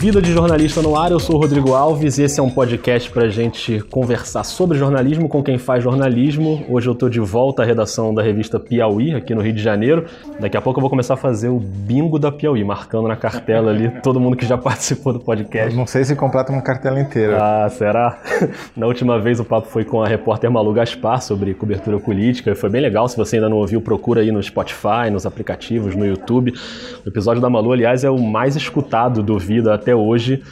Vida de Jornalista no Ar, eu sou o Rodrigo Alves e esse é um podcast para a gente conversar sobre jornalismo com quem faz jornalismo. Hoje eu estou de volta à redação da revista Piauí, aqui no Rio de Janeiro. Daqui a pouco eu vou começar a fazer o bingo da Piauí, marcando na cartela ali todo mundo que já participou do podcast. não sei se completa uma cartela inteira. Ah, será? Na última vez o papo foi com a repórter Malu Gaspar sobre cobertura política. Foi bem legal. Se você ainda não ouviu, procura aí no Spotify, nos aplicativos, no YouTube. O episódio da Malu, aliás, é o mais escutado do Vida até hoje,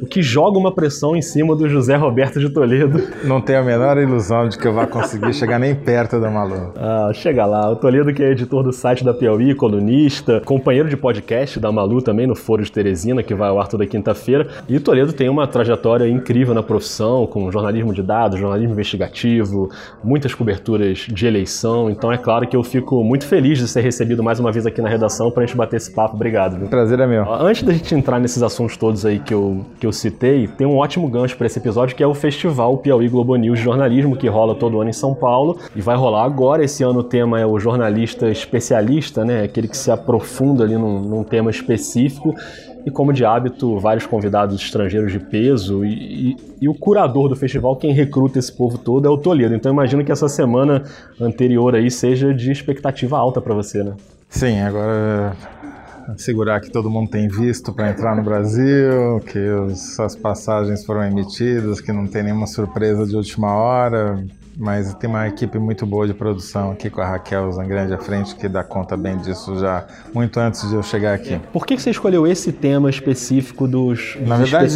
o que joga uma pressão em cima do José Roberto de Toledo. Não tenho a menor ilusão de que eu vá conseguir chegar nem perto da Malu. Ah, chega lá. O Toledo, que é editor do site da Piauí, colunista, companheiro de podcast da Malu também no Foro de Teresina, que vai ao ar toda quinta-feira. E o Toledo tem uma trajetória incrível na profissão, com jornalismo de dados, jornalismo investigativo, muitas coberturas de eleição. Então é claro que eu fico muito feliz de ser recebido mais uma vez aqui na redação para a gente bater esse papo. Obrigado. Viu? Prazer é meu. Antes da gente entrar nesses assuntos todos aí que eu, que eu citei, tem um ótimo gancho para esse episódio que é o Festival Piauí Globo News Jornalismo, que rola todo ano em São Paulo e vai rolar agora. Esse ano o tema é o jornalista especialista, né? Aquele que se aprofunda ali num, num tema específico. E como de hábito, vários convidados estrangeiros de peso e, e, e, o curador do festival, quem recruta esse povo todo, é o Toledo. Então imagino que essa semana anterior aí seja de expectativa alta para você, né? Sim, agora assegurar que todo mundo tem visto para entrar no Brasil, que os, as passagens foram emitidas, que não tem nenhuma surpresa de última hora, mas tem uma equipe muito boa de produção aqui com a Raquel Zangrande à frente que dá conta bem disso já muito antes de eu chegar aqui. Por que você escolheu esse tema específico dos, Na verdade,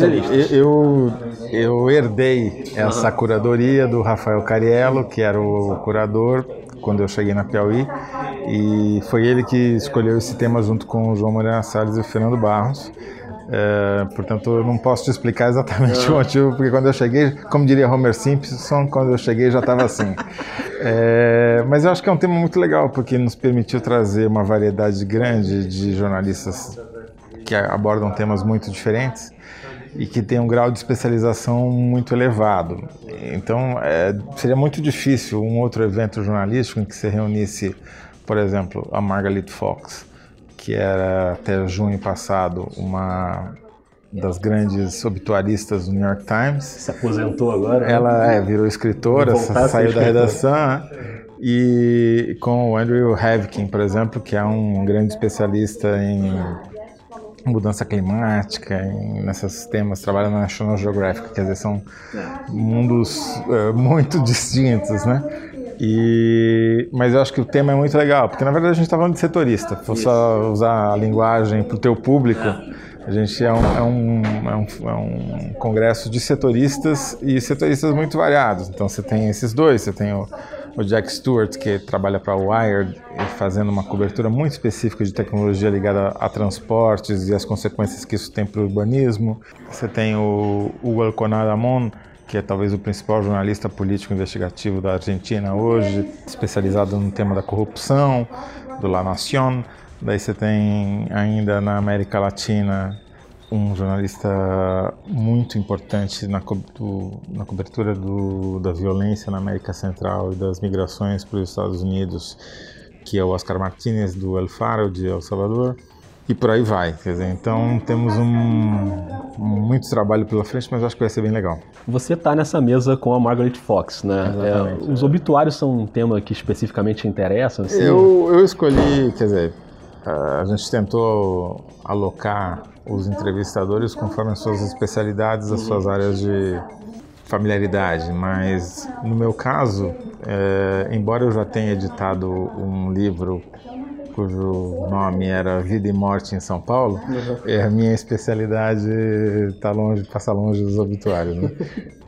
eu, eu herdei essa curadoria do Rafael Cariello, que era o curador quando eu cheguei na Piauí, e foi ele que escolheu esse tema junto com o João Moreira Salles e o Fernando Barros. É, portanto, eu não posso te explicar exatamente o motivo, porque quando eu cheguei, como diria Homer Simpson, quando eu cheguei já estava assim. É, mas eu acho que é um tema muito legal, porque nos permitiu trazer uma variedade grande de jornalistas que abordam temas muito diferentes e que tem um grau de especialização muito elevado. Então, é, seria muito difícil um outro evento jornalístico em que se reunisse, por exemplo, a Margaret Fox, que era até junho passado uma das grandes obituaristas do New York Times. Se aposentou agora? Né? Ela é, virou escritora, saiu da redação. Né? E com o Andrew Havkin, por exemplo, que é um grande especialista em mudança climática, em, nesses temas, trabalha na National Geographic, quer dizer, são mundos uh, muito distintos, né? E, mas eu acho que o tema é muito legal, porque na verdade a gente está falando de setorista. Se você usar a linguagem para o teu público, a gente é um, é, um, é, um, é um congresso de setoristas e setoristas muito variados. Então você tem esses dois, você tem o o Jack Stewart, que trabalha para a Wired, fazendo uma cobertura muito específica de tecnologia ligada a, transportes e as consequências que isso tem para o urbanismo. Você tem o Hugo Alconar Amon, que é talvez o principal jornalista político investigativo da Argentina hoje, especializado no tema da corrupção, do La Nación. Daí você tem ainda na América Latina um jornalista muito importante na, co do, na cobertura do, da violência na América Central e das migrações para os Estados Unidos, que é o Oscar Martinez, do El Faro, de El Salvador, e por aí vai. Dizer, então temos um, um, muito trabalho pela frente, mas acho que vai ser bem legal. Você está nessa mesa com a Margaret Fox, né? É, os obituários são um tema que especificamente interessa? Assim? Eu, eu escolhi, quer dizer, a gente tentou alocar os entrevistadores conforme as suas especialidades, as suas áreas de familiaridade, mas no meu caso, é, embora eu já tenha editado um livro cujo nome era Vida e Morte em São Paulo, é, a minha especialidade está longe, passa longe dos obituários. Né?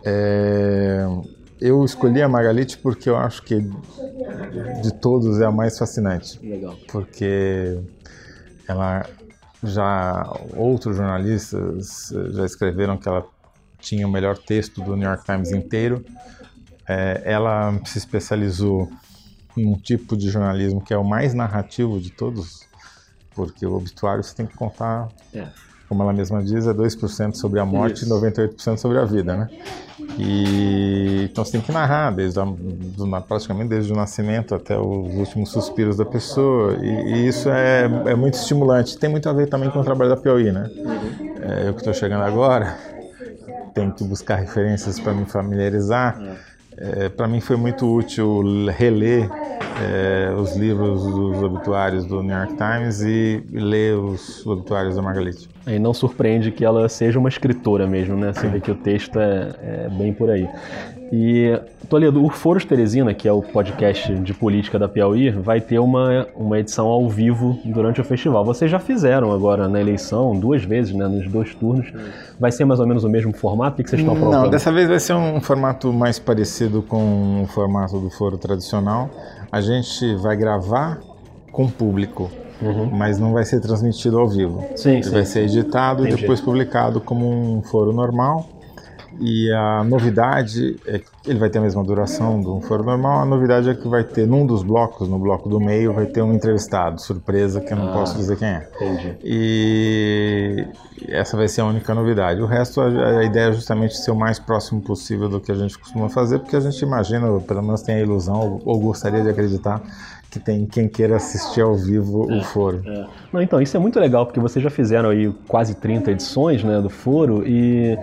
é, eu escolhi a Magalite porque eu acho que de todos é a mais fascinante. Legal. Porque ela já outros jornalistas já escreveram que ela tinha o melhor texto do New York Times inteiro. É, ela se especializou em um tipo de jornalismo que é o mais narrativo de todos, porque o obituário você tem que contar, é. Como ela mesma diz, é 2% sobre a morte Isso. e 98% sobre a vida, né? E então você tem que narrar desde a, do, praticamente desde o nascimento até os últimos suspiros da pessoa e, e isso é, é, muito estimulante. Tem muito a ver também com o trabalho da Piauí, né? É, eu que estou chegando agora, tenho que buscar referências para me familiarizar. É, para mim foi muito útil reler é, os livros dos obituários do New York Times e ler os obituários da Margalite. E não surpreende que ela seja uma escritora mesmo, né? Você vê que o texto é, é bem por aí. E, Toledo, o Foros Teresina, que é o podcast de política da Piauí, vai ter uma, uma edição ao vivo durante o festival. Vocês já fizeram agora na eleição, duas vezes, né, nos dois turnos. Vai ser mais ou menos o mesmo formato? O que vocês estão propondo? Não, dessa vez vai ser um formato mais parecido com o formato do foro tradicional. A gente vai gravar com o público. Uhum. mas não vai ser transmitido ao vivo. Sim, Ele sim. vai ser editado Entendi. e depois publicado como um foro normal. E a novidade é que ele vai ter a mesma duração do um foro normal. A novidade é que vai ter, num dos blocos, no bloco do meio, vai ter um entrevistado, surpresa, que eu não ah, posso dizer quem é. Entendi. E essa vai ser a única novidade. O resto, a, a, ideia é justamente ser o mais próximo possível do que a gente costuma fazer, porque a gente imagina, pelo menos tem a ilusão, ou, ou gostaria de acreditar, que tem quem queira assistir ao vivo é, o foro. É. Não, então, isso é muito legal, porque vocês já fizeram aí quase 30 edições né, do foro e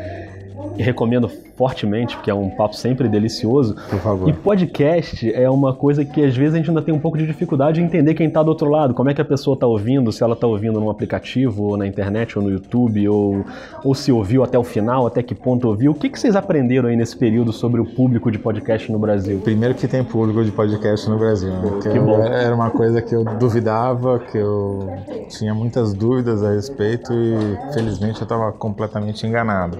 e recomendo fortemente, porque é um papo sempre delicioso. Por favor. E podcast é uma coisa que às vezes a gente ainda tem um pouco de dificuldade em entender quem está do outro lado, como é que a pessoa está ouvindo, se ela está ouvindo num aplicativo, ou na internet, ou no YouTube, ou, ou se ouviu até o final, até que ponto ouviu. O que, que vocês aprenderam aí nesse período sobre o público de podcast no Brasil? Primeiro que tem público de podcast no Brasil, né? que, que bom. Era uma coisa que eu duvidava, que eu tinha muitas dúvidas a respeito e felizmente eu estava completamente enganado.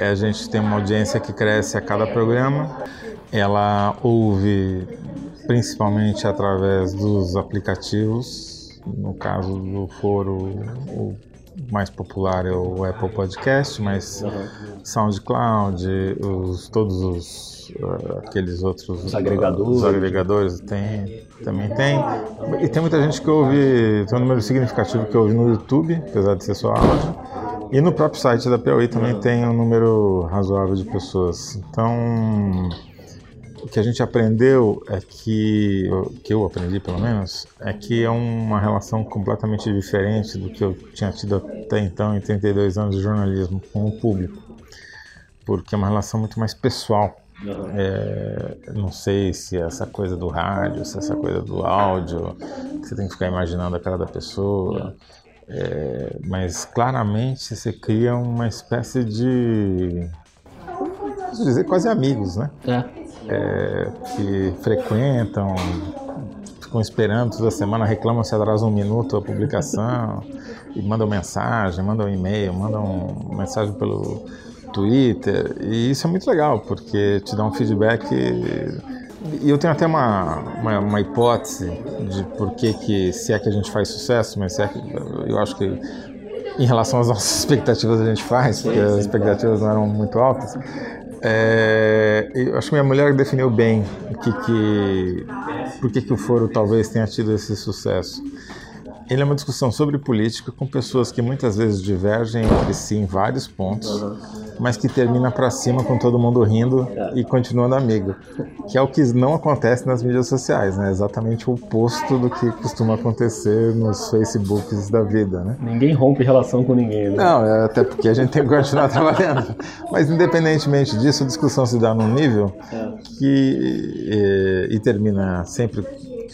A gente tem uma audiência que cresce a cada programa. Ela ouve principalmente através dos aplicativos. No caso do foro, o mais popular é o Apple Podcast, mas. SoundCloud, os, todos os uh, aqueles outros os agregadores, os agregadores tem, também tem. E tem muita gente que ouve, tem um número significativo que ouve no YouTube, apesar de ser só áudio. E no próprio site da Piauí também tem um número razoável de pessoas. Então, o que a gente aprendeu é que, que eu aprendi pelo menos, é que é uma relação completamente diferente do que eu tinha tido até então em 32 anos de jornalismo com o público. Porque é uma relação muito mais pessoal. É, não sei se é essa coisa do rádio, se é essa coisa do áudio, que você tem que ficar imaginando a cara da pessoa. É, mas claramente você cria uma espécie de. Posso dizer, quase amigos, né? É. É, que frequentam, ficam esperando toda semana, reclamam se atrasa um minuto a publicação, e mandam mensagem, mandam e-mail, mandam mensagem pelo Twitter. E isso é muito legal, porque te dá um feedback e eu tenho até uma, uma, uma, hipótese de por que, que, se é que a gente faz sucesso, mas se é que, eu acho que em relação às nossas expectativas a gente faz, porque as expectativas não eram muito altas. É, eu acho que minha mulher definiu bem o que, que, por que, que o foro talvez tenha tido esse sucesso. Ele é uma discussão sobre política com pessoas que muitas vezes divergem entre si em vários pontos. Mas que termina para cima com todo mundo rindo e continuando amigo, que é o que não acontece nas mídias sociais, né? Exatamente o oposto do que costuma acontecer nos Facebooks da vida, né? Ninguém rompe relação com ninguém, né? Não, é até porque a gente tem que continuar trabalhando. Mas independentemente disso, a discussão se dá num nível é. que e, e termina sempre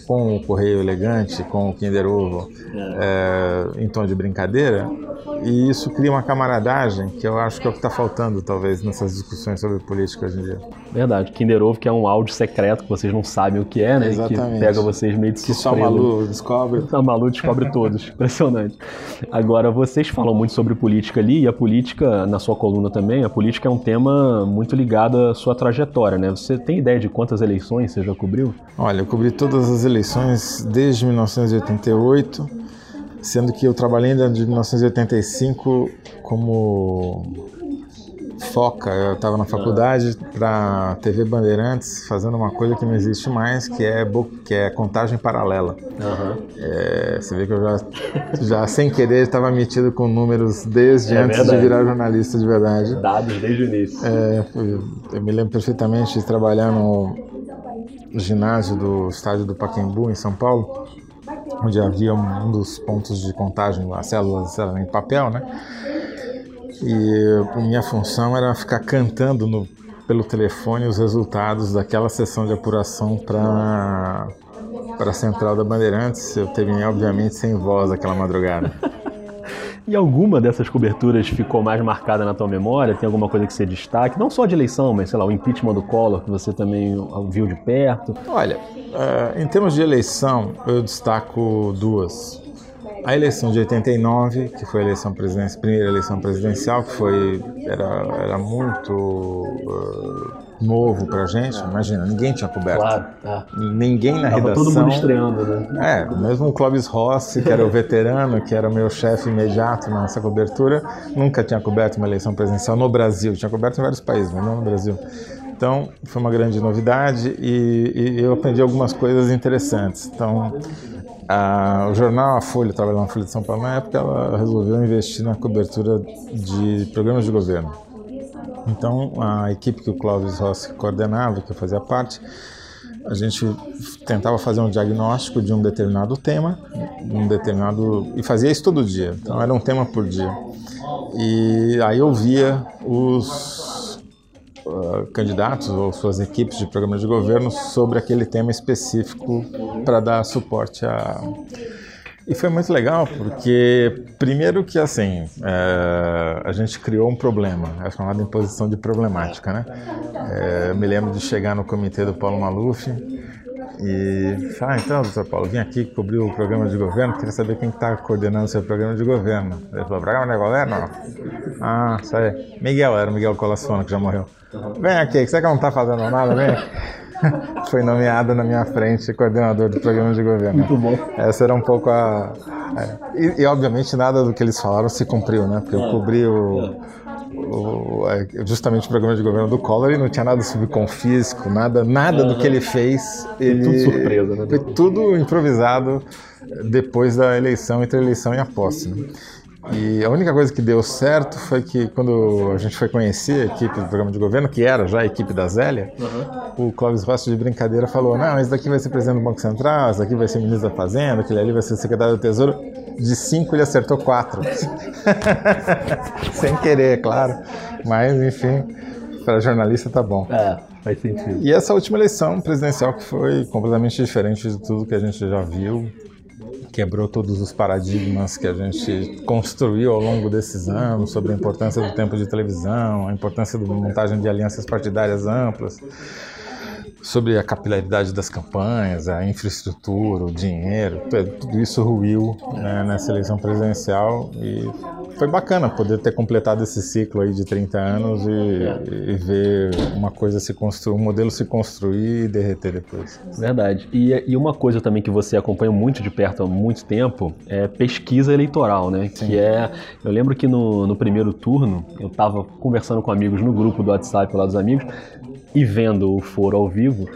com o correio elegante, com o Kinder Ovo, é. É, em tom de brincadeira, e isso cria uma camaradagem que eu acho que é o que está faltando, talvez, nessas discussões sobre política hoje em dia. Verdade. Kinder Ovo, que é um áudio secreto que vocês não sabem o que é, né? Exatamente. Que pega vocês meio de Que só a Malu descobre. A Malu descobre todos. Impressionante. Agora, vocês falam muito sobre política ali, e a política, na sua coluna também, a política é um tema muito ligado à sua trajetória, né? Você tem ideia de quantas eleições você já cobriu? Olha, eu cobri todas as eleições desde 1988 sendo que eu trabalhei ainda de 1985 como foca. Eu estava na faculdade para TV Bandeirantes fazendo uma coisa que não existe mais, que é, que é contagem paralela. Uhum. É, você vê que eu já, já sem querer estava metido com números desde é antes verdade. de virar jornalista de verdade. Dados desde o início. É, eu me lembro perfeitamente de trabalhar no ginásio do estádio do Pacaembu, em São Paulo onde havia um dos pontos de contagem, as células, em papel, né? E minha função era ficar cantando no, pelo telefone os resultados daquela sessão de apuração para para a central da Bandeirantes. Eu terminei, obviamente, sem voz aquela madrugada. E alguma dessas coberturas ficou mais marcada na tua memória? Tem alguma coisa que você destaque? Não só de eleição, mas sei lá, o impeachment do Collor, que você também viu de perto. Olha, uh, em termos de eleição, eu destaco duas. A eleição de 89, que foi a eleição presidencial, primeira eleição presidencial, que foi era, era muito uh, novo pra gente. Imagina, ninguém tinha coberto. Claro, tá. Ninguém na Tava redação. todo mundo estreando, né? É, mesmo o Clóvis Rossi, que era o veterano, que era o meu chefe imediato nessa cobertura, nunca tinha coberto uma eleição presidencial no Brasil. Tinha coberto em vários países, mas não no Brasil. Então, foi uma grande novidade e, e eu aprendi algumas coisas interessantes. Então, a, o jornal A Folha, trabalhando na Folha de São Paulo, na época ela resolveu investir na cobertura de programas de governo. Então, a equipe que o Clóvis Rossi coordenava, que eu fazia parte, a gente tentava fazer um diagnóstico de um determinado tema, um determinado e fazia isso todo dia. Então era um tema por dia. E aí eu via os uh, candidatos ou suas equipes de programas de governo sobre aquele tema específico para dar suporte a. E foi muito legal porque, primeiro que assim, é, a gente criou um problema, é chamado imposição de problemática, né? É, eu me lembro de chegar no comitê do Paulo Maluf e ah, então, doutor Paulo, vim aqui cobrir o programa de governo, queria saber quem está coordenando o seu programa de governo. Ele falou, programa de governo? Ah, isso aí. Miguel, era o Miguel Colassona, que já morreu. Vem aqui, você que não está fazendo nada, vem Foi nomeado na minha frente coordenador do programa de governo. Muito bom. Essa era um pouco a. É, e, e, obviamente nada do que eles falaram se cumpriu, né? Porque eu cobri o, o, é, justamente o programa de governo do Collor e não tinha nada sobre confisco, nada, nada do que ele fez. Ele, tudo surpresa, né? Foi tudo improvisado depois da eleição, entre a eleição e a posse. Né? E a única coisa que deu certo foi que quando a gente foi conhecer a equipe do programa de governo, que era já a equipe da Zélia, uhum. o Clóvis Rossi de brincadeira falou: não, esse daqui vai ser presidente do Banco Central, esse daqui vai ser ministro da Fazenda, aquele ali vai ser secretário do Tesouro. De cinco ele acertou quatro. Sem querer, é claro. Mas, enfim, para jornalista tá bom. É, faz sentido. E essa última eleição presidencial que foi completamente diferente de tudo que a gente já viu quebrou todos os paradigmas que a gente construiu ao longo desses anos sobre a importância do tempo de televisão, a importância da montagem de alianças partidárias amplas sobre a capilaridade das campanhas, a infraestrutura, o dinheiro, tudo isso ruiu né, nessa eleição presidencial e foi bacana poder ter completado esse ciclo aí de 30 anos e, e ver uma coisa se construir, um modelo se construir e derreter depois. Verdade. E, e, uma coisa também que você acompanha muito de perto há muito tempo é pesquisa eleitoral, né? Sim. Que é, eu lembro que no, no primeiro turno eu estava conversando com amigos no grupo do WhatsApp lá dos amigos e vendo o foro ao vivo.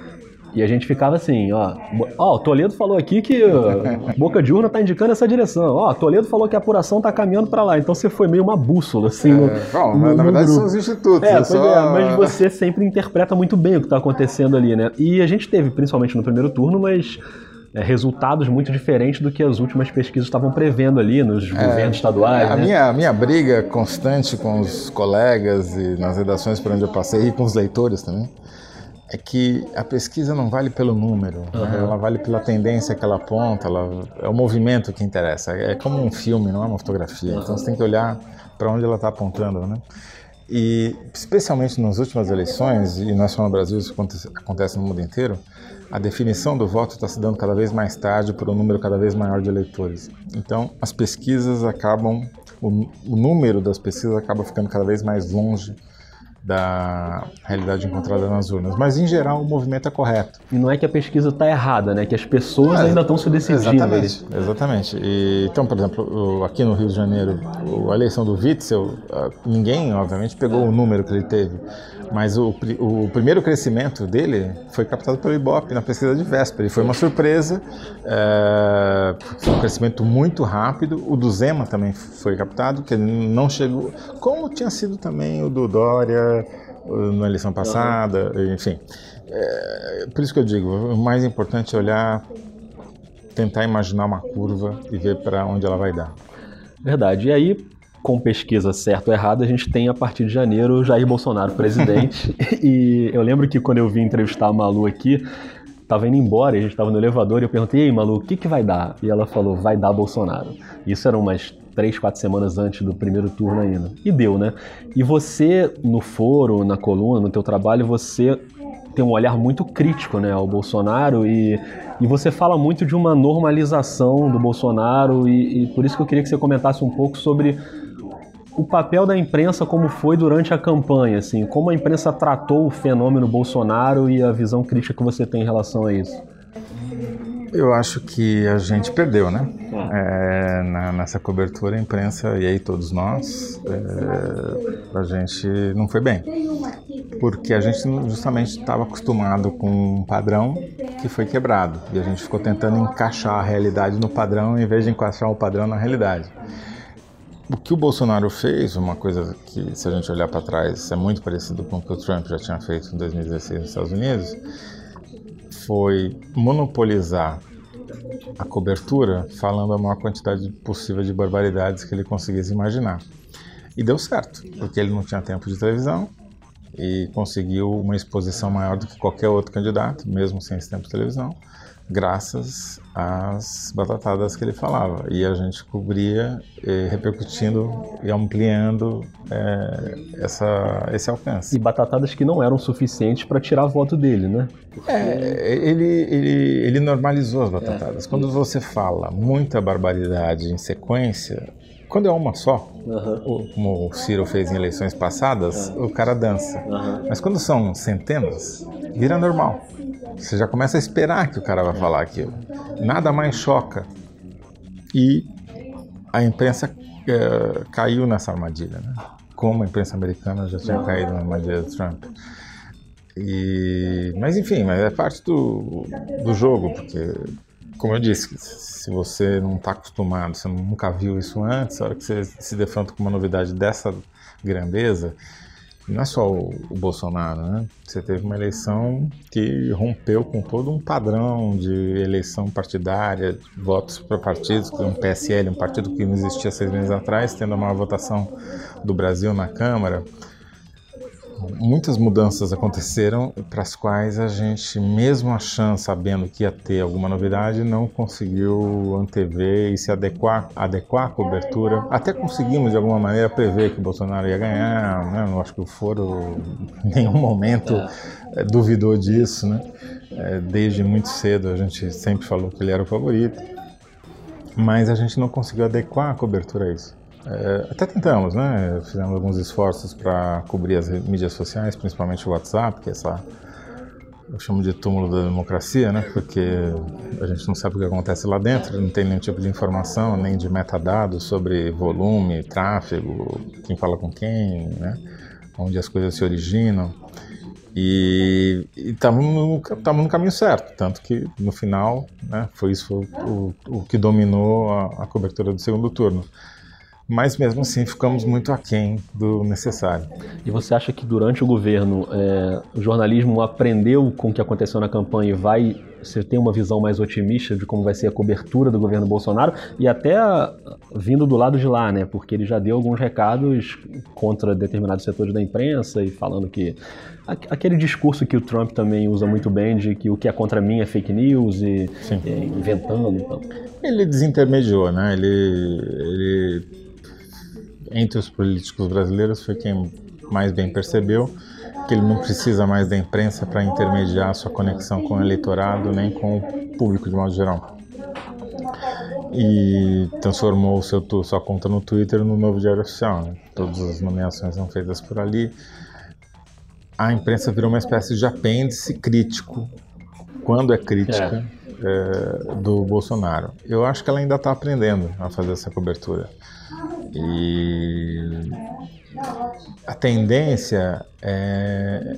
E a gente ficava assim, ó, ó, o Toledo falou aqui que Boca de Urna tá indicando essa direção. Ó, Toledo falou que a apuração tá caminhando para lá. Então você foi meio uma bússola, assim. É, no, bom, no, na verdade grupo. são os institutos. É, só... é, mas você sempre interpreta muito bem o que tá acontecendo ali, né? E a gente teve, principalmente no primeiro turno, mas é, resultados muito diferentes do que as últimas pesquisas estavam prevendo ali nos é, governos estaduais. A, né? minha, a minha briga constante com os colegas e nas redações por onde eu passei e com os leitores também é que a pesquisa não vale pelo número, uhum. né? ela vale pela tendência que ela aponta, ela, é o movimento que interessa. É como um filme, não é uma fotografia. Então você tem que olhar para onde ela está apontando, né? E especialmente nas últimas eleições, e não é só no Brasil, isso acontece, no mundo inteiro, a definição do voto está se dando cada vez mais tarde por um número cada vez maior de eleitores. Então, as pesquisas acabam, o, o número das pesquisas acaba ficando cada vez mais longe da realidade encontrada nas urnas. Mas, em geral, o movimento é correto. E não é que a pesquisa está errada, né? Que as pessoas é, ainda estão se decidindo. Exatamente. Exatamente. E, então, por exemplo, aqui no Rio de Janeiro, a eleição do Witzel, ninguém, obviamente, pegou o número que ele teve. Mas o, o primeiro crescimento dele foi captado pelo Ibope na pesquisa de véspera. E foi uma surpresa, é, foi um crescimento muito rápido. O do Zema também foi captado, que não chegou, como tinha sido também o do Dória na eleição passada, enfim. É, por isso que eu digo, o mais importante é olhar, tentar imaginar uma curva e ver para onde ela vai dar. Verdade. E aí, com pesquisa certa ou errada, a gente tem a partir de janeiro Jair Bolsonaro presidente. e eu lembro que quando eu vim entrevistar a Malu aqui, tava indo embora, a gente tava no elevador e eu perguntei, ei Malu, o que que vai dar? E ela falou, vai dar Bolsonaro. Isso eram umas três, quatro semanas antes do primeiro turno ainda. E deu, né? E você, no foro, na coluna, no teu trabalho, você tem um olhar muito crítico né, ao Bolsonaro e, e você fala muito de uma normalização do Bolsonaro e, e por isso que eu queria que você comentasse um pouco sobre o papel da imprensa como foi durante a campanha, assim, como a imprensa tratou o fenômeno Bolsonaro e a visão crítica que você tem em relação a isso. Eu acho que a gente perdeu, né? É, na, nessa cobertura, a imprensa e aí todos nós, é, a gente não foi bem. Porque a gente justamente estava acostumado com um padrão que foi quebrado. E a gente ficou tentando encaixar a realidade no padrão em vez de encaixar o padrão na realidade. O que o Bolsonaro fez, uma coisa que, se a gente olhar para trás, é muito parecido com o que o Trump já tinha feito em 2016 nos Estados Unidos, foi monopolizar a cobertura falando a maior quantidade possível de barbaridades que ele conseguisse imaginar. E deu certo, porque ele não tinha tempo de televisão e conseguiu uma exposição maior do que qualquer outro candidato, mesmo sem esse tempo de televisão graças às batatadas que ele falava. E a gente cobria, eh, repercutindo e ampliando eh, essa, esse alcance. E batatadas que não eram suficientes para tirar voto dele, né? Porque... É, ele, ele, ele normalizou as batatadas. É. Quando você fala muita barbaridade em sequência, quando é uma só, uhum. como o Ciro fez em eleições passadas, uhum. o cara dança. Uhum. Mas quando são centenas, vira normal. Você já começa a esperar que o cara vai falar aquilo. Nada mais choca. E a imprensa é, caiu nessa armadilha, né? Como a imprensa americana já tinha caído na armadilha do Trump. E, mas enfim, mas é parte do, do jogo, porque, como eu disse, se você não está acostumado, você nunca viu isso antes, a hora que você se defronta com uma novidade dessa grandeza, não é só o, Bolsonaro, né? Você teve uma eleição que rompeu com todo um padrão de eleição partidária, votos para partidos, um PSL, um partido que não existia seis meses atrás, tendo a maior votação do Brasil na Câmara muitas mudanças aconteceram para as quais a gente, mesmo achando, sabendo que ia ter alguma novidade, não conseguiu antever e se adequar, adequar à cobertura. Até conseguimos, de alguma maneira, prever que o Bolsonaro ia ganhar. Né? Não acho que o Foro, em nenhum momento, é. duvidou disso. Né? É, desde muito cedo, a gente sempre falou que ele era o favorito. Mas a gente não conseguiu adequar a cobertura a isso. É, até tentamos, né? Fizemos alguns esforços para cobrir as mídias sociais, principalmente o WhatsApp, que é essa eu chamo de túmulo da democracia, né? Porque a gente não sabe o que acontece lá dentro, não tem nenhum tipo de informação, nem de metadados sobre volume, tráfego, quem fala com quem, né? Onde as coisas se originam. E estamos no, no, caminho certo, tanto que no final, né, foi isso o, o, que dominou a, a cobertura do segundo turno mas mesmo assim ficamos muito aquém do necessário. E você acha que durante o governo é, o jornalismo aprendeu com o que aconteceu na campanha e vai você tem uma visão mais otimista de como vai ser a cobertura do governo Bolsonaro e até vindo do lado de lá, né? Porque ele já deu alguns recados contra determinados setores da imprensa e falando que aquele discurso que o Trump também usa muito bem de que o que é contra mim é fake news e, e inventando. Então. Ele desintermediou, né? Ele, ele entre os políticos brasileiros foi quem mais bem percebeu que ele não precisa mais da imprensa para intermediar sua conexão com o eleitorado nem com o público de modo geral. E transformou seu, sua conta no Twitter no novo diário oficial. Né? Todas as nomeações são feitas por ali. A imprensa virou uma espécie de apêndice crítico, quando é crítica, é. Do Bolsonaro. Eu acho que ela ainda está aprendendo a fazer essa cobertura. E a tendência é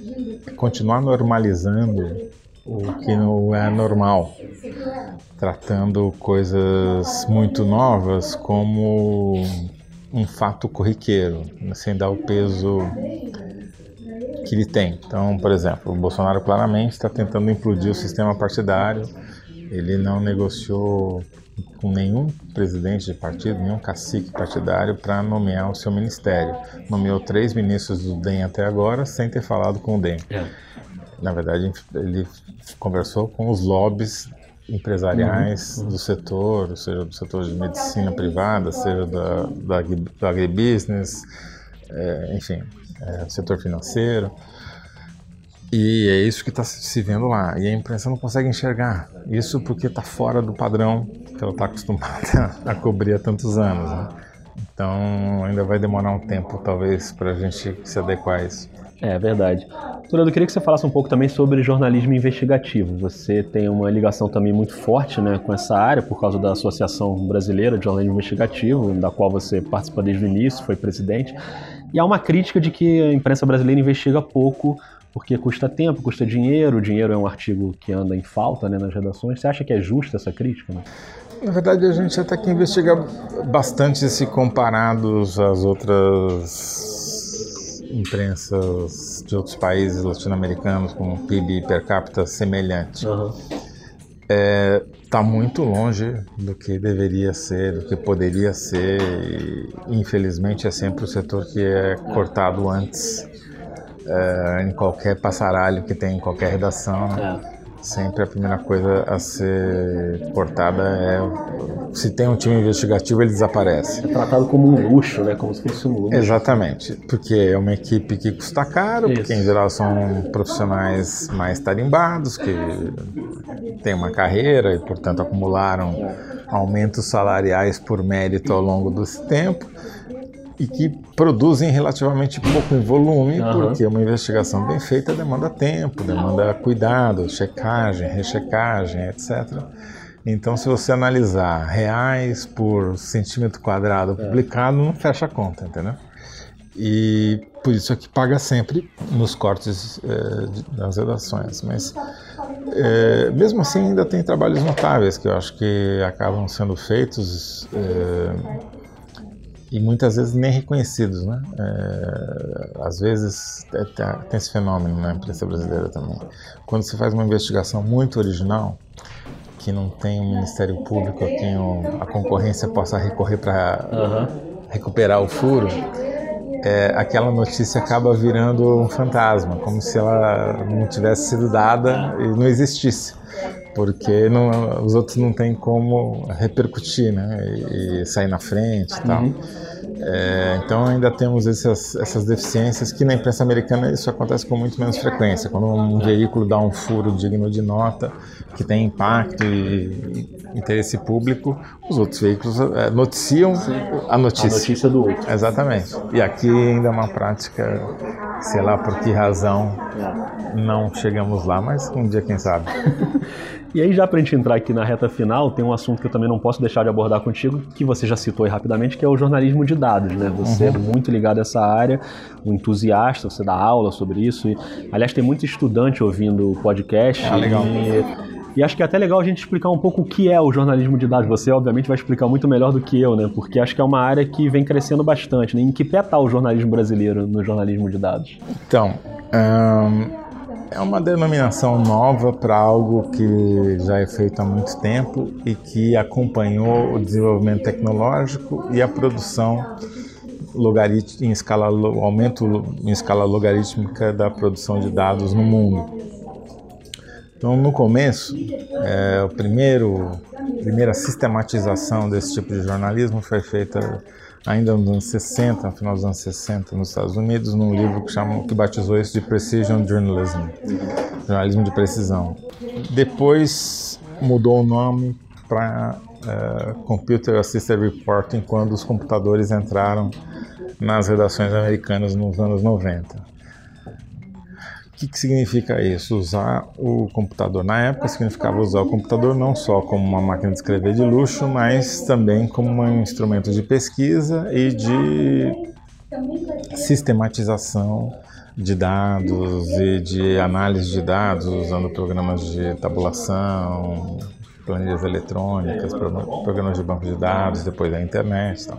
continuar normalizando o que não é normal, tratando coisas muito novas como um fato corriqueiro, sem dar o peso que ele tem. Então, por exemplo, o Bolsonaro claramente está tentando implodir o sistema partidário Ele não negociou com nenhum presidente de partido, nenhum cacique partidário para nomear o seu ministério. Nomeou três ministros do DEM até agora sem ter falado com o DEM. É. Na verdade, ele conversou com os lobbies empresariais uhum. do setor, seja do setor de medicina privada, seja da, da, do agribusiness, é, enfim, é, setor financeiro. E é isso que está se vendo lá. E a imprensa não consegue enxergar. Isso porque está fora do padrão que ela está acostumada a cobrir há tantos anos. Né? Então ainda vai demorar um tempo, talvez, para a gente se adequar a isso. É verdade. Turando, eu queria que você falasse um pouco também sobre jornalismo investigativo. Você tem uma ligação também muito forte né, com essa área, por causa da Associação Brasileira de Jornalismo Investigativo, da qual você participa desde o início, foi presidente. E há uma crítica de que a imprensa brasileira investiga pouco porque custa tempo, custa dinheiro, o dinheiro é um artigo que anda em falta né, nas redações. Você acha que é justa essa crítica? Né? Na verdade, a gente até que investiga bastante se comparados às outras imprensas de outros países latino-americanos com um PIB per capita semelhante. Uhum. É, está muito longe do que deveria ser, do que poderia ser. E, infelizmente, é sempre o setor que é cortado antes é, em qualquer passaralho que tem em qualquer redação. É. Sempre a primeira coisa a ser cortada é se tem um time investigativo ele desaparece. É tratado como um luxo, né? Como se fosse um luxo. Exatamente, porque é uma equipe que custa caro, Isso. porque em geral são profissionais mais tarimbados que têm uma carreira e portanto acumularam aumentos salariais por mérito ao longo desse tempo e que produzem relativamente pouco em volume, uhum. porque uma investigação bem feita demanda tempo, demanda cuidado, checagem, rechecagem, etc. Então, se você analisar reais por centímetro quadrado é. publicado, não fecha a conta, entendeu? E por isso é que paga sempre nos cortes é, das redações. Mas, é, mesmo assim, ainda tem trabalhos notáveis que eu acho que acabam sendo feitos é, e muitas vezes nem reconhecidos, né? É, às vezes é, tem esse fenômeno na imprensa brasileira também. Quando se faz uma investigação muito original, que não tem um Ministério Público a quem a concorrência possa recorrer para uhum. recuperar o furo, é, aquela notícia acaba virando um fantasma, como se ela não tivesse sido dada e não existisse porque não, os outros não têm como repercutir, né, e, e sair na frente e tal. Uhum. É, então ainda temos essas, essas deficiências que na imprensa americana isso acontece com muito menos frequência. Quando um veículo dá um furo digno de nota, que tem impacto e, interesse público, os outros veículos é, noticiam a notícia. A notícia do outro. Exatamente. E aqui ainda é uma prática, sei lá por que razão, não chegamos lá, mas um dia quem sabe. E aí, já para a gente entrar aqui na reta final, tem um assunto que eu também não posso deixar de abordar contigo, que você já citou aí rapidamente, que é o jornalismo de dados, né? Você é uhum. é muito ligado a essa área, um entusiasta, você dá aula sobre isso. E, aliás, tem muito estudante ouvindo o podcast. Ah, legal. E, e acho que é até legal a gente explicar um pouco o que é o jornalismo de dados. Você, obviamente, vai explicar muito melhor do que eu, né? Porque acho que é uma área que vem crescendo bastante. Né? Em que pé está o jornalismo brasileiro no jornalismo de dados? Então, um é uma denominação nova para algo que já é feito há muito tempo e que acompanhou o desenvolvimento tecnológico e a produção em escala aumento em escala logarítmica da produção de dados no mundo. Então, no começo, é, o primeiro primeira sistematização desse tipo de jornalismo foi feita ainda nos anos 60, no final dos anos 60, nos Estados Unidos, num livro que, chamam, que batizou isso de Precision Journalism, jornalismo de precisão. Depois mudou o nome para uh, Computer Assisted Reporting quando os computadores entraram nas redações americanas nos anos 90 que, que significa isso? Usar o computador. Na época significava usar o computador não só como uma máquina de escrever de luxo, mas também como um instrumento de pesquisa e de sistematização de dados e de análise de dados usando programas de tabulação, planilhas eletrônicas, programas de banco de dados, depois da internet. Tal.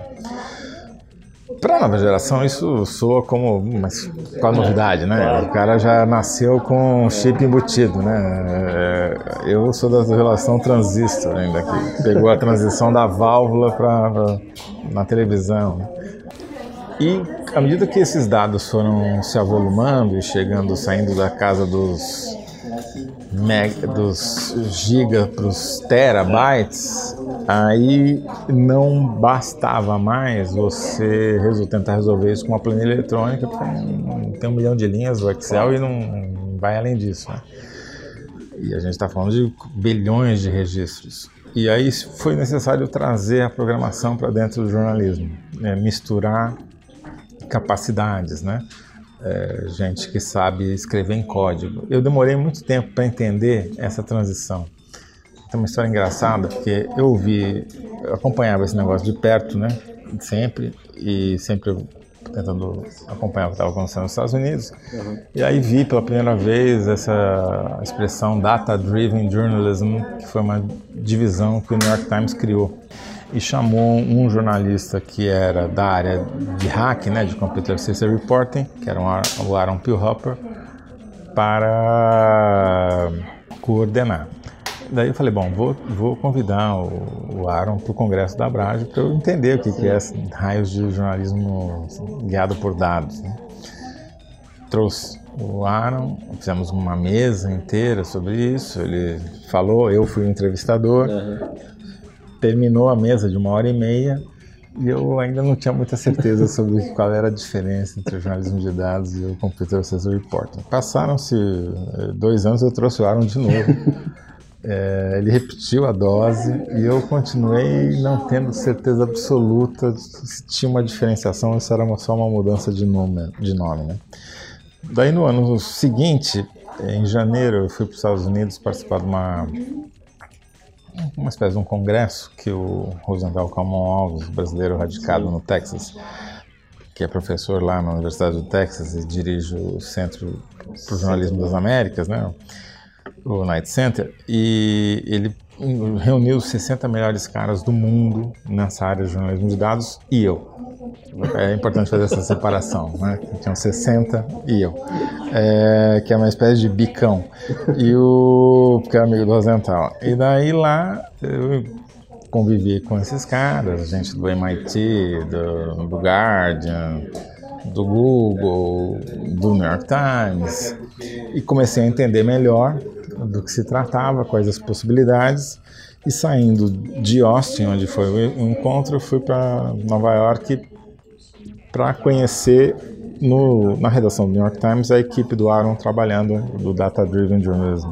Para a nova geração isso soa como mas qual a novidade, né? O cara já nasceu com chip embutido, né? É, eu sou da relação transistor ainda que pegou a transição da válvula para na televisão. E à medida que esses dados foram se avolumando e chegando, saindo da casa dos mega, dos giga para os terabytes, aí não bastava mais você tentar resolver isso com uma planilha eletrônica, porque tem um milhão de linhas do Excel e não vai além disso. Né? E a gente está falando de bilhões de registros. E aí foi necessário trazer a programação para dentro do jornalismo, né? misturar capacidades, né? É, gente que sabe escrever em código. Eu demorei muito tempo para entender essa transição. Tem uma história engraçada, porque eu vi, eu acompanhava esse negócio de perto, né? Sempre, e sempre tentando acompanhar o que estava acontecendo nos Estados Unidos. Uhum. E aí vi pela primeira vez essa expressão Data Driven Journalism, que foi uma divisão que o New York Times criou e chamou um jornalista que era da área de hack, né, de Computer System Reporting, que era o Aaron Pilhopper, para coordenar. Daí eu falei, bom, vou, vou convidar o, Aaron para o congresso da Abrage para eu entender o que, que é raios de jornalismo guiado por dados. Né? Trouxe o Aaron, fizemos uma mesa inteira sobre isso, ele falou, eu fui o entrevistador, uhum terminou a mesa de uma hora e meia e eu ainda não tinha muita certeza sobre qual era a diferença entre o jornalismo de dados e o Computer Assessor Reporting. Passaram-se eh, dois anos, eu trouxe o Aaron de novo. É, ele repetiu a dose e eu continuei não tendo certeza absoluta se tinha uma diferenciação ou se era só uma mudança de nome. De nome né? Daí no ano seguinte, em janeiro, eu fui para os Estados Unidos participar de uma uma espécie de um congresso que o Rosenthal Calmon Alves, brasileiro radicado no Texas, que é professor lá na Universidade do Texas e dirige o Centro para o Jornalismo das Américas, né? o Night Center, e ele reuniu os 60 melhores caras do mundo nessa área de jornalismo de dados e eu. É importante fazer essa separação, né? Tinham 60 e eu, é, que é uma espécie de bicão. E o que é amigo do Rosenthal. E daí lá eu convivi com esses caras, gente do MIT, do, do Guardian, do Google, do New York Times, e comecei a entender melhor do que se tratava, quais as possibilidades. E saindo de Austin, onde foi o encontro, eu fui para Nova York para conhecer no, na redação do New York Times a equipe do Aaron trabalhando do Data Driven Journalism.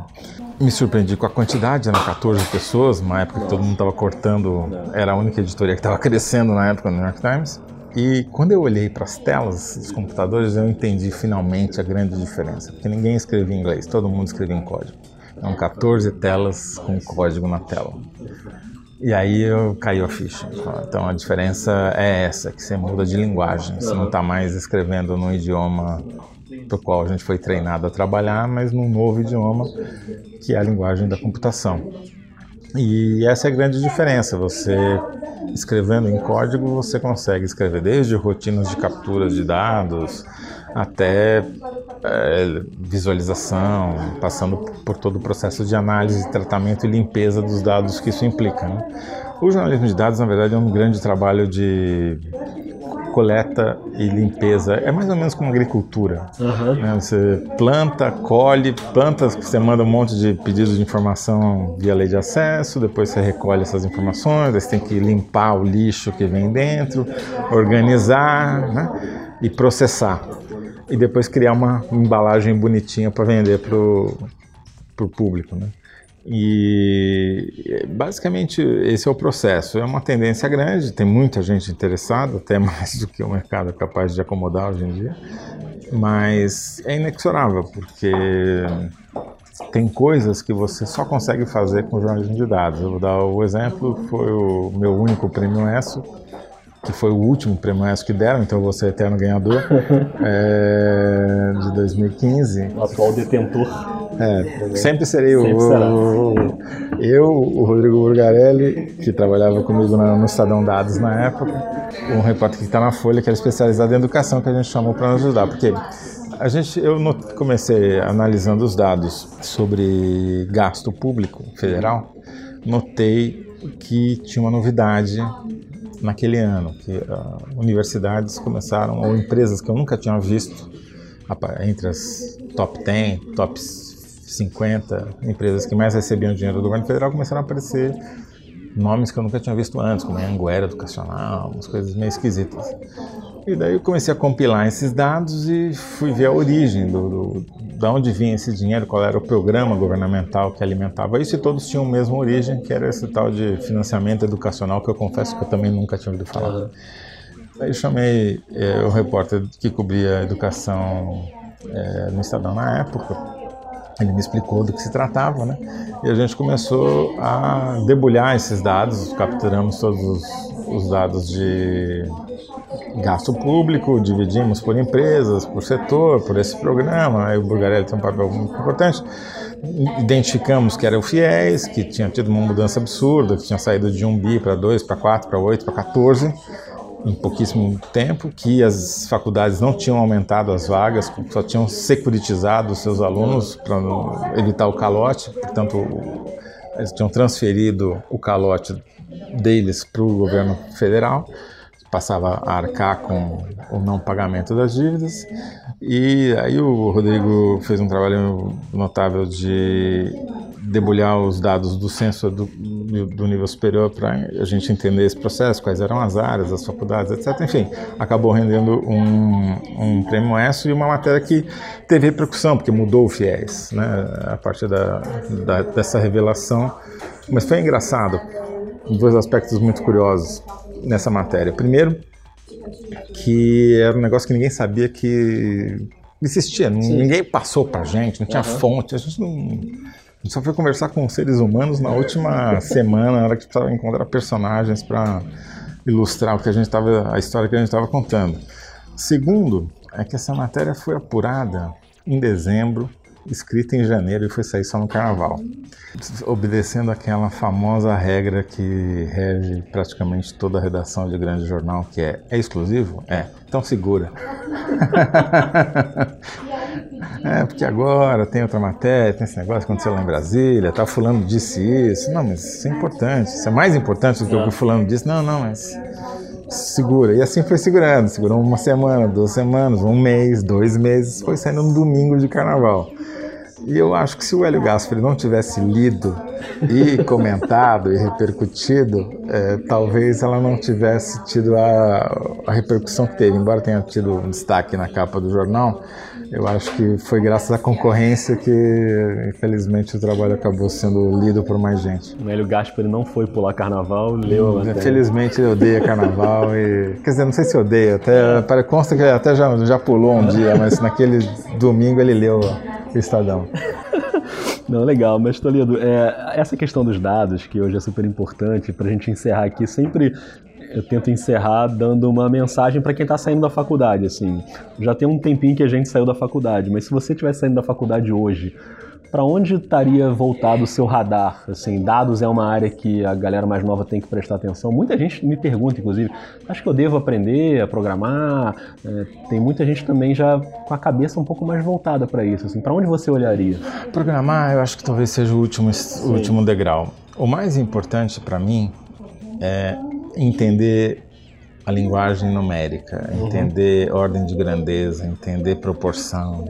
Me surpreendi com a quantidade, eram 14 pessoas, uma época que todo mundo estava cortando, era a única editoria que estava crescendo na época no New York Times. E quando eu olhei para as telas dos computadores, eu entendi finalmente a grande diferença, porque ninguém escrevia em inglês, todo mundo escrevia em código. Eram 14 telas com código na tela. E aí eu caiu a ficha. Então a diferença é essa, que você muda de linguagem. Você não está mais escrevendo no idioma para o qual a gente foi treinado a trabalhar, mas num novo idioma, que é a linguagem da computação. E essa é a grande diferença. Você escrevendo em código, você consegue escrever desde rotinas de captura de dados até é, visualização, passando por todo o processo de análise, tratamento e limpeza dos dados que isso implica. Né? O jornalismo de dados, na verdade, é um grande trabalho de coleta e limpeza. É mais ou menos como agricultura. Uhum. Né? Você planta, colhe, planta, você manda um monte de pedidos de informação via lei de acesso, depois você recolhe essas informações, você tem que limpar o lixo que vem dentro, organizar né? e processar e depois criar uma embalagem bonitinha para vender para o público. Né? E basicamente esse é o processo. É uma tendência grande, tem muita gente interessada, até mais do que o mercado é capaz de acomodar hoje em dia, mas é inexorável, porque tem coisas que você só consegue fazer com jornalismo de dados. Eu vou dar o exemplo, foi o meu único prêmio ESSO, que foi o último prêmio ESO que deram, então você é eterno ganhador, é, de 2015. O atual detentor. É, sempre serei o, o, eu, o Rodrigo Burgarelli, que trabalhava comigo no Estadão Dados na época, um repórter que está na Folha, que era especializado em educação, que a gente chamou para nos ajudar, porque a gente, eu comecei analisando os dados sobre gasto público federal, notei que tinha uma novidade naquele ano, que uh, universidades começaram, ou empresas que eu nunca tinha visto, entre as top 10, top 50 empresas que mais recebiam dinheiro do governo federal, começaram a aparecer nomes que eu nunca tinha visto antes, como Anguera Educacional, umas coisas meio esquisitas. E daí eu comecei a compilar esses dados e fui ver a origem do, do da onde vinha esse dinheiro, qual era o programa governamental que alimentava isso, e todos tinham a mesma origem, que era esse tal de financiamento educacional, que eu confesso que eu também nunca tinha ouvido falar. Uhum. Aí eu chamei é, o repórter que cobria a educação é, no Estadão na época, ele me explicou do que se tratava, né? E a gente começou a debulhar esses dados, capturamos todos os, os dados de gasto público, dividimos por empresas, por setor, por esse programa. Aí o Burgarelli tem um papel muito importante. Identificamos que era o FIES, que tinha tido uma mudança absurda, que tinha saído de 1 bi para 2, para 4, para 8, para 14 em pouquíssimo tempo, que as faculdades não tinham aumentado as vagas, só tinham securitizado os seus alunos para evitar o calote, portanto, eles tinham transferido o calote deles para o governo federal passava a arcar com o não pagamento das dívidas. E aí o Rodrigo fez um trabalho notável de debulhar os dados do censo do, do nível superior para a gente entender esse processo, quais eram as áreas, as faculdades, etc. Enfim, acabou rendendo um, um prêmio ESSO e uma matéria que teve repercussão, porque mudou o FIES, né, a partir da, da, dessa revelação. Mas foi engraçado, dois aspectos muito curiosos nessa matéria. Primeiro, que era um negócio que ninguém sabia que existia, Sim. ninguém passou pra gente, não tinha uhum. fonte, a gente não. A gente só foi conversar com seres humanos na última semana, na hora que precisava encontrar personagens para ilustrar o que a gente tava, a história que a gente estava contando. Segundo, é que essa matéria foi apurada em dezembro escrita em janeiro e foi sair só no carnaval, obedecendo aquela famosa regra que rege praticamente toda a redação de grande jornal, que é é exclusivo? É, então segura. é, porque agora tem outra matéria, tem esse negócio que aconteceu lá em Brasília, tá fulano disse isso. Não, mas isso é importante, isso é mais importante do que o que fulano disse. Não, não, mas segura. E assim foi segurando. Segurou uma semana, duas semanas, um mês, dois meses. Foi saindo no domingo de carnaval. E eu acho que se o Hélio Gaspari não tivesse lido e comentado e repercutido, é, talvez ela não tivesse tido a, a, repercussão que teve. Embora tenha tido um destaque na capa do jornal, eu acho que foi graças à concorrência que, infelizmente, o trabalho acabou sendo lido por mais gente. O Hélio Gaspari não foi pular carnaval, leu a matéria. Infelizmente, ele odeia carnaval e... Quer dizer, não sei se odeia, até, para, consta que ele até já, já pulou um dia, mas naquele domingo ele leu Estadão. Não, legal, mas Toledo, é, essa questão dos dados, que hoje é super importante, para a gente encerrar aqui, sempre eu tento encerrar dando uma mensagem para quem está saindo da faculdade. Assim, já tem um tempinho que a gente saiu da faculdade, mas se você estiver saindo da faculdade hoje, para onde estaria voltado o seu radar? Assim, dados é uma área que a galera mais nova tem que prestar atenção. Muita gente me pergunta, inclusive, acho que eu devo aprender a programar? É, tem muita gente também já com a cabeça um pouco mais voltada para isso. Assim, para onde você olharia? Programar, eu acho que talvez seja o último, o último degrau. O mais importante para mim é entender a linguagem numérica, uhum. entender ordem de grandeza, entender proporção,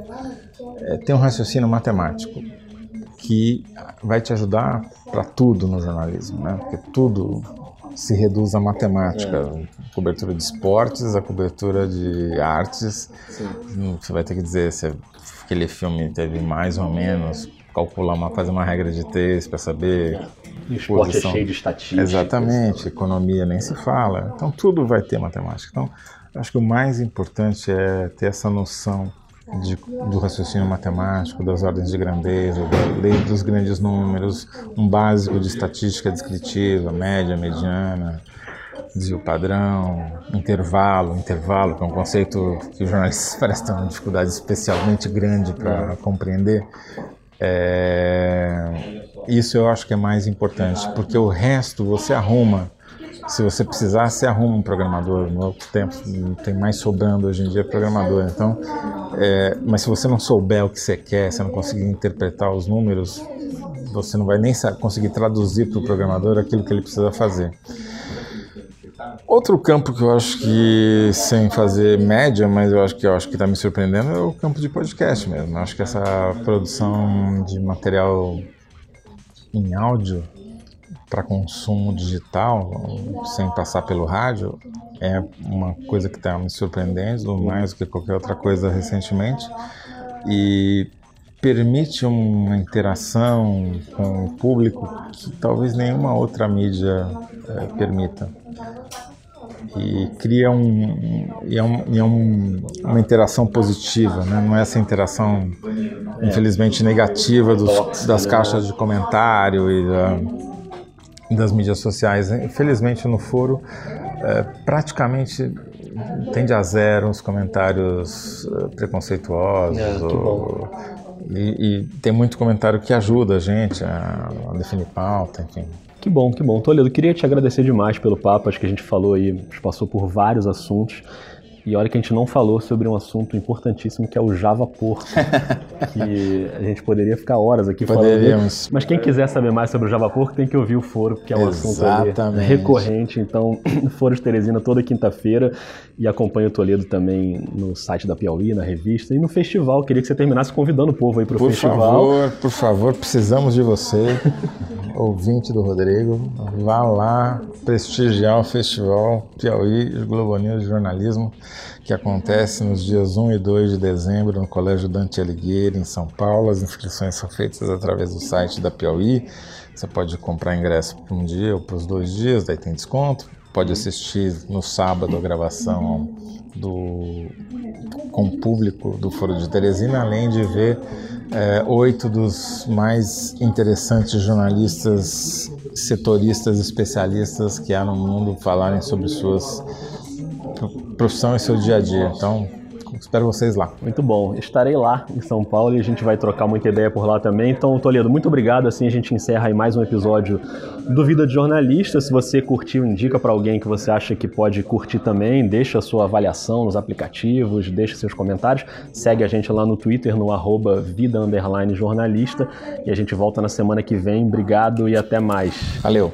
é, tem um raciocínio matemático que vai te ajudar para tudo no jornalismo, né? Porque tudo se reduz à matemática. É. Cobertura de esportes, a cobertura de artes. Sim. Você vai ter que dizer se aquele filme teve mais ou menos, calcular uma, fazer uma regra de três para saber. O esporte é é cheio de estatísticas. Exatamente, economia nem se fala. Então tudo vai ter matemática. Então acho que o mais importante é ter essa noção de, do raciocínio matemático, das ordens de grandeza, da lei dos grandes números, um básico de estatística descritiva, média, mediana, desvio padrão, intervalo, intervalo, que é um conceito que os jornalistas parecem ter uma dificuldade especialmente grande para compreender. É, isso eu acho que é mais importante, porque o resto você arruma. Se você precisar, você arruma um programador. No tempo, tem mais sobrando hoje em dia programador. Então, é, mas se você não souber o que você quer, você não conseguir interpretar os números, você não vai nem conseguir traduzir para o programador aquilo que ele precisa fazer. Outro campo que eu acho que, sem fazer média, mas eu acho que eu acho que está me surpreendendo é o campo de podcast mesmo. Eu acho que essa produção de material em áudio para consumo digital, sem passar pelo rádio, é uma coisa que está me surpreendendo mais do que qualquer outra coisa recentemente. E permite uma interação com o público que talvez nenhuma outra mídia é, permita e cria um, e é, um, e é um, uma interação positiva, né? não é essa interação infelizmente negativa dos, das caixas de comentário e da, das mídias sociais. Infelizmente no foro é, praticamente tende a zero os comentários é, preconceituosos. É, ou, e, e, tem muito comentário que ajuda a gente a, a definir pauta, enfim. Que bom, que bom. Toledo, queria te agradecer demais pelo papo. Acho que a gente falou aí, a gente passou por vários assuntos. E olha que a gente não falou sobre um assunto importantíssimo que é o Java Porto. que a gente poderia ficar horas aqui Poderíamos. falando. Mas quem quiser saber mais sobre o Java Porto tem que ouvir o foro, porque é um Exatamente. assunto recorrente. Então, Foro de Teresina toda quinta-feira. E acompanha o Toledo também no site da Piauí, na revista e no festival. Queria que você terminasse convidando o povo aí para o festival. Por favor, por favor, precisamos de você. ouvinte do Rodrigo, vá lá prestigiar o festival Piauí Globo News de Jornalismo, que acontece nos dias 1 e 2 de dezembro no Colégio Dante Alighieri, em São Paulo. As inscrições são feitas através do site da Piauí. Você pode comprar ingresso para um dia ou para os dois dias, daí tem desconto. Pode assistir no sábado a gravação do com público do Foro de Teresina, além de ver é, oito dos mais interessantes jornalistas, setoristas, especialistas que há no mundo falarem sobre suas profissão e seu dia a dia. Então, Espero vocês lá. Muito bom. Estarei lá em São Paulo e a gente vai trocar muita ideia por lá também. Então, Toledo, muito obrigado. Assim a gente encerra aí mais um episódio do Vida de Jornalista. Se você curtiu, indica para alguém que você acha que pode curtir também. Deixa a sua avaliação nos aplicativos, deixa seus comentários. Segue a gente lá no Twitter, no arroba vida jornalista. E a gente volta na semana que vem. Obrigado e até mais. Valeu.